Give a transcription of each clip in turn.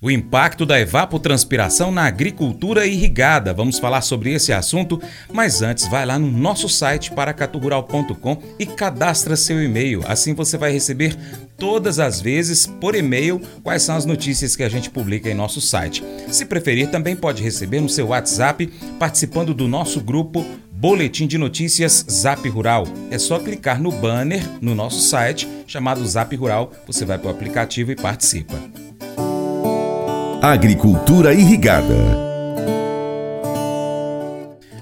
O impacto da evapotranspiração na agricultura irrigada. Vamos falar sobre esse assunto, mas antes vai lá no nosso site paracaturural.com e cadastra seu e-mail. Assim você vai receber todas as vezes por e-mail quais são as notícias que a gente publica em nosso site. Se preferir, também pode receber no seu WhatsApp participando do nosso grupo Boletim de Notícias Zap Rural. É só clicar no banner no nosso site chamado Zap Rural, você vai para o aplicativo e participa. Agricultura irrigada.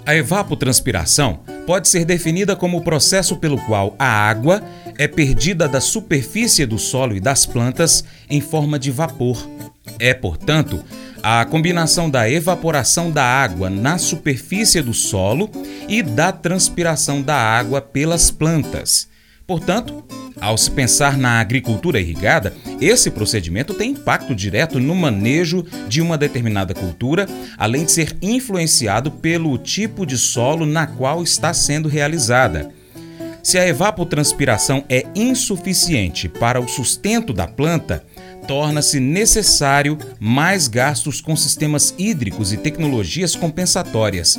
A evapotranspiração pode ser definida como o processo pelo qual a água é perdida da superfície do solo e das plantas em forma de vapor. É, portanto, a combinação da evaporação da água na superfície do solo e da transpiração da água pelas plantas. Portanto, ao se pensar na agricultura irrigada, esse procedimento tem impacto direto no manejo de uma determinada cultura, além de ser influenciado pelo tipo de solo na qual está sendo realizada. Se a evapotranspiração é insuficiente para o sustento da planta, torna-se necessário mais gastos com sistemas hídricos e tecnologias compensatórias.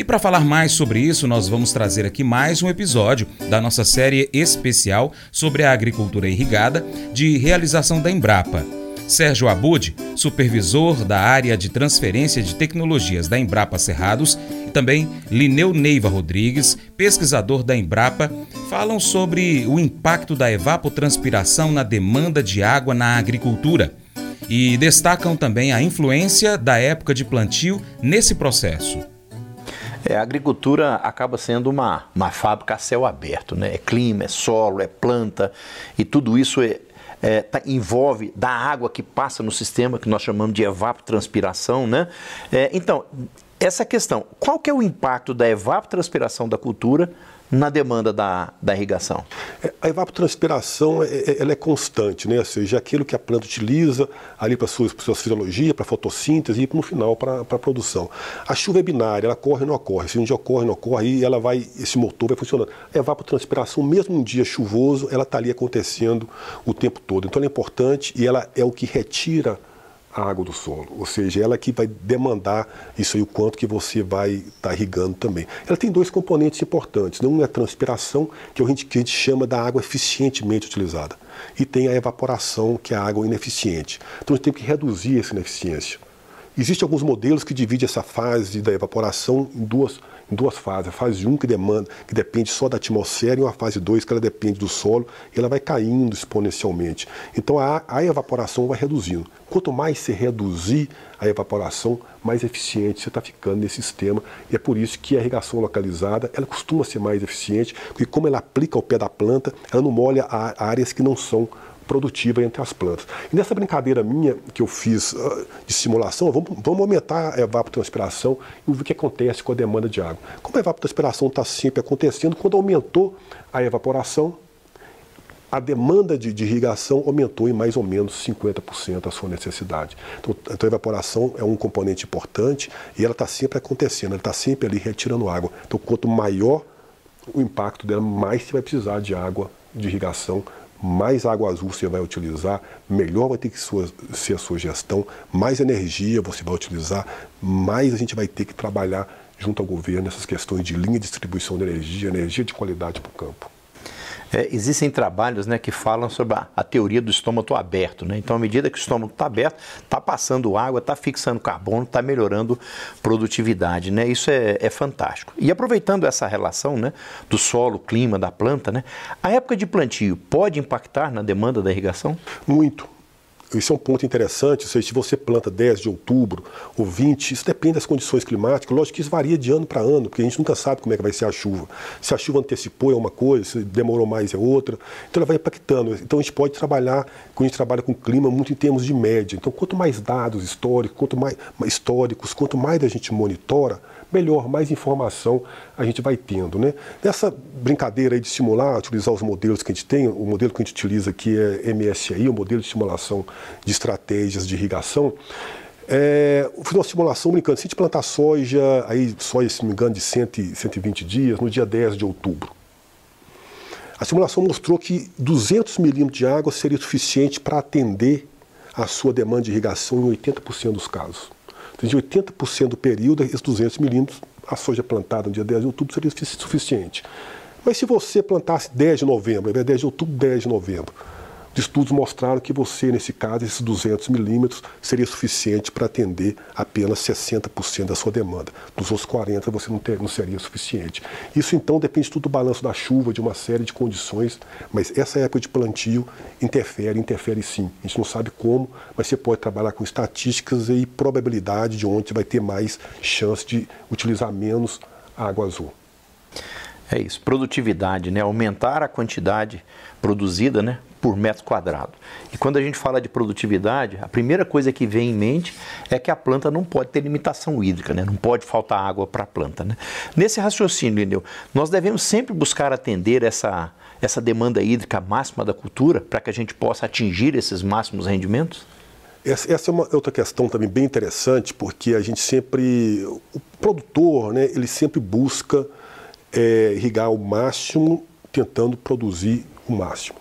E para falar mais sobre isso, nós vamos trazer aqui mais um episódio da nossa série especial sobre a agricultura irrigada de realização da Embrapa. Sérgio Abud, supervisor da área de transferência de tecnologias da Embrapa Cerrados, e também Lineu Neiva Rodrigues, pesquisador da Embrapa, falam sobre o impacto da evapotranspiração na demanda de água na agricultura e destacam também a influência da época de plantio nesse processo. É, a agricultura acaba sendo uma, uma fábrica a céu aberto, né? É clima, é solo, é planta e tudo isso é, é, tá, envolve da água que passa no sistema que nós chamamos de evapotranspiração, né? É, então, essa questão, qual que é o impacto da evapotranspiração da cultura na demanda da, da irrigação? É, a evapotranspiração é, é, ela é constante, né? ou seja, aquilo que a planta utiliza ali para sua, sua fisiologia, para a fotossíntese e no final para a produção. A chuva é binária, ela corre ou não ocorre. Se um dia ocorre, não ocorre, aí ela vai, esse motor vai funcionando. A evapotranspiração, mesmo um dia chuvoso, ela está ali acontecendo o tempo todo. Então ela é importante e ela é o que retira a água do solo, ou seja, ela que vai demandar isso aí, o quanto que você vai estar tá irrigando também. Ela tem dois componentes importantes, um é a transpiração, que, é a gente, que a gente chama da água eficientemente utilizada, e tem a evaporação, que é a água ineficiente. Então a gente tem que reduzir essa ineficiência. Existem alguns modelos que dividem essa fase da evaporação em duas, em duas fases. A fase 1 que demanda, que depende só da atmosfera e uma fase 2 que ela depende do solo e ela vai caindo exponencialmente. Então a, a evaporação vai reduzindo. Quanto mais se reduzir a evaporação, mais eficiente você está ficando nesse sistema. E é por isso que a irrigação localizada ela costuma ser mais eficiente, porque como ela aplica ao pé da planta, ela não molha áreas que não são produtiva entre as plantas. E nessa brincadeira minha que eu fiz uh, de simulação, vamos, vamos, aumentar a evapotranspiração e ver o que acontece com a demanda de água. Como a evapotranspiração está sempre acontecendo, quando aumentou a evaporação, a demanda de, de, irrigação aumentou em mais ou menos 50% a sua necessidade. Então, então, a evaporação é um componente importante e ela está sempre acontecendo, ela está sempre ali retirando água. Então, quanto maior o impacto dela, mais você vai precisar de água de irrigação mais água azul você vai utilizar, melhor vai ter que ser a sua gestão, mais energia você vai utilizar, mais a gente vai ter que trabalhar junto ao governo nessas questões de linha de distribuição de energia, energia de qualidade para o campo. É, existem trabalhos né, que falam sobre a, a, teoria do estômago aberto. Né? Então, à medida que o estômago está aberto, está passando água, está fixando carbono, está melhorando produtividade. Né? Isso é, é, fantástico. E aproveitando essa relação né, do solo, clima, da planta, né, a época de plantio pode impactar na demanda da irrigação? Muito isso é um ponto interessante, seja, se você planta 10 de outubro ou 20, isso depende das condições climáticas. Lógico que isso varia de ano para ano, porque a gente nunca sabe como é que vai ser a chuva. Se a chuva antecipou é uma coisa, se demorou mais é outra. Então ela vai impactando. Então a gente pode trabalhar, quando a gente trabalha com clima, muito em termos de média. Então quanto mais dados históricos, quanto mais históricos, quanto mais a gente monitora, melhor, mais informação a gente vai tendo. Né? Nessa brincadeira de simular, utilizar os modelos que a gente tem, o modelo que a gente utiliza aqui é MSI, o modelo de simulação de estratégias de irrigação, é, fiz uma simulação brincando, se a gente plantar soja, aí soja, se não me engano, de 100, 120 dias, no dia 10 de outubro. A simulação mostrou que 200 milímetros de água seria suficiente para atender a sua demanda de irrigação em 80% dos casos. Então, de 80% do período, esses 200 milímetros, a soja plantada no dia 10 de outubro seria suficiente. Mas se você plantasse 10 de novembro, ao invés de 10 de outubro, 10 de novembro, estudos mostraram que você, nesse caso, esses 200 milímetros seria suficiente para atender apenas 60% da sua demanda. Dos outros 40 você não, ter, não seria suficiente. Isso então depende tudo do balanço da chuva, de uma série de condições, mas essa época de plantio interfere, interfere sim. A gente não sabe como, mas você pode trabalhar com estatísticas e probabilidade de onde vai ter mais chance de utilizar menos água azul. É isso, produtividade, né? Aumentar a quantidade produzida, né? Por metro quadrado. E quando a gente fala de produtividade, a primeira coisa que vem em mente é que a planta não pode ter limitação hídrica, né? não pode faltar água para a planta. Né? Nesse raciocínio, entendeu? nós devemos sempre buscar atender essa, essa demanda hídrica máxima da cultura para que a gente possa atingir esses máximos rendimentos? Essa, essa é uma outra questão também bem interessante, porque a gente sempre, o produtor, né, ele sempre busca é, irrigar o máximo, tentando produzir o máximo.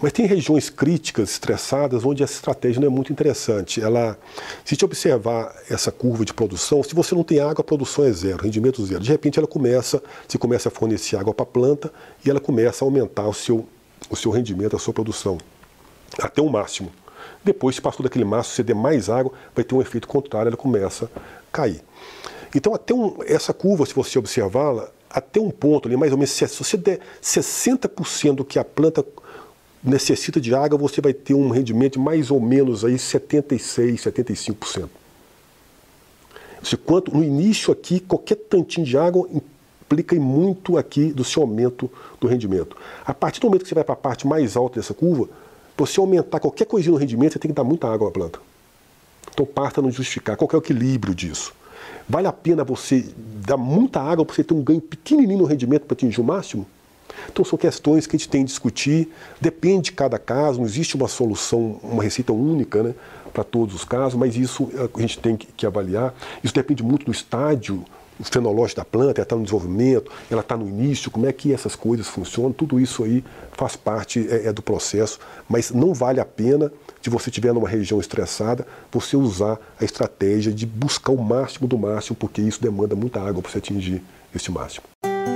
Mas tem regiões críticas, estressadas, onde essa estratégia não é muito interessante. Ela, se te observar essa curva de produção, se você não tem água, a produção é zero, rendimento zero. De repente ela começa, se começa a fornecer água para a planta e ela começa a aumentar o seu, o seu rendimento, a sua produção, até o máximo. Depois, se passou daquele máximo, se der mais água, vai ter um efeito contrário, ela começa a cair. Então, até um, essa curva, se você observá-la, até um ponto ali, mais ou menos, se você der 60% do que a planta necessita de água, você vai ter um rendimento de mais ou menos aí 76, 75%. Se quanto no início aqui, qualquer tantinho de água implica em muito aqui do seu aumento do rendimento. A partir do momento que você vai para a parte mais alta dessa curva, você aumentar qualquer coisinha no rendimento, você tem que dar muita água à planta. Então parta não justificar. Qual é o equilíbrio disso? Vale a pena você dar muita água para você ter um ganho pequenininho no rendimento para atingir o máximo? Então são questões que a gente tem que discutir, depende de cada caso, não existe uma solução, uma receita única né, para todos os casos, mas isso a gente tem que, que avaliar. Isso depende muito do estágio fenológico da planta, ela está no desenvolvimento, ela está no início, como é que essas coisas funcionam, tudo isso aí faz parte é, é do processo, mas não vale a pena, se você estiver numa região estressada, você usar a estratégia de buscar o máximo do máximo, porque isso demanda muita água para você atingir esse máximo.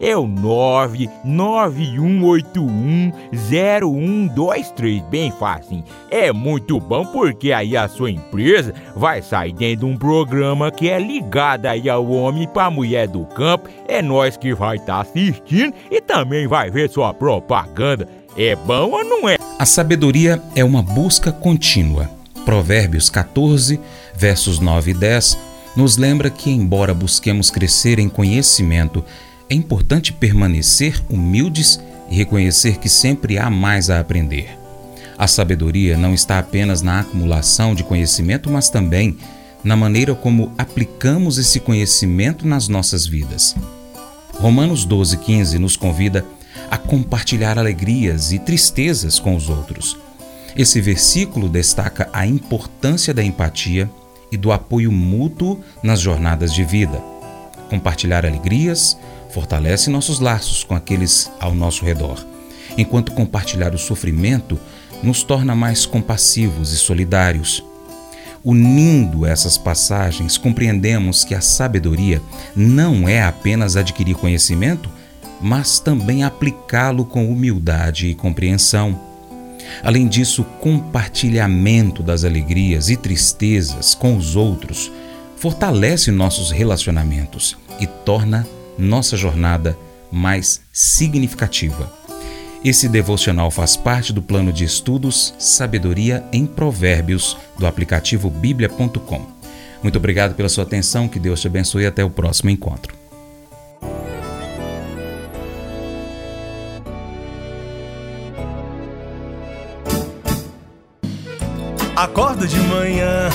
é o 991810123. Bem fácil. É muito bom porque aí a sua empresa vai sair dentro de um programa que é ligado aí ao homem para mulher do campo. É nós que vai estar tá assistindo e também vai ver sua propaganda. É bom ou não é? A sabedoria é uma busca contínua. Provérbios 14, versos 9 e 10, nos lembra que, embora busquemos crescer em conhecimento, é importante permanecer humildes e reconhecer que sempre há mais a aprender. A sabedoria não está apenas na acumulação de conhecimento, mas também na maneira como aplicamos esse conhecimento nas nossas vidas. Romanos 12,15 nos convida a compartilhar alegrias e tristezas com os outros. Esse versículo destaca a importância da empatia e do apoio mútuo nas jornadas de vida. Compartilhar alegrias fortalece nossos laços com aqueles ao nosso redor, enquanto compartilhar o sofrimento nos torna mais compassivos e solidários. Unindo essas passagens, compreendemos que a sabedoria não é apenas adquirir conhecimento, mas também aplicá-lo com humildade e compreensão. Além disso, compartilhamento das alegrias e tristezas com os outros fortalece nossos relacionamentos e torna nossa jornada mais significativa. Esse devocional faz parte do plano de estudos Sabedoria em Provérbios do aplicativo bíblia.com. Muito obrigado pela sua atenção, que Deus te abençoe e até o próximo encontro. Acordo de manhã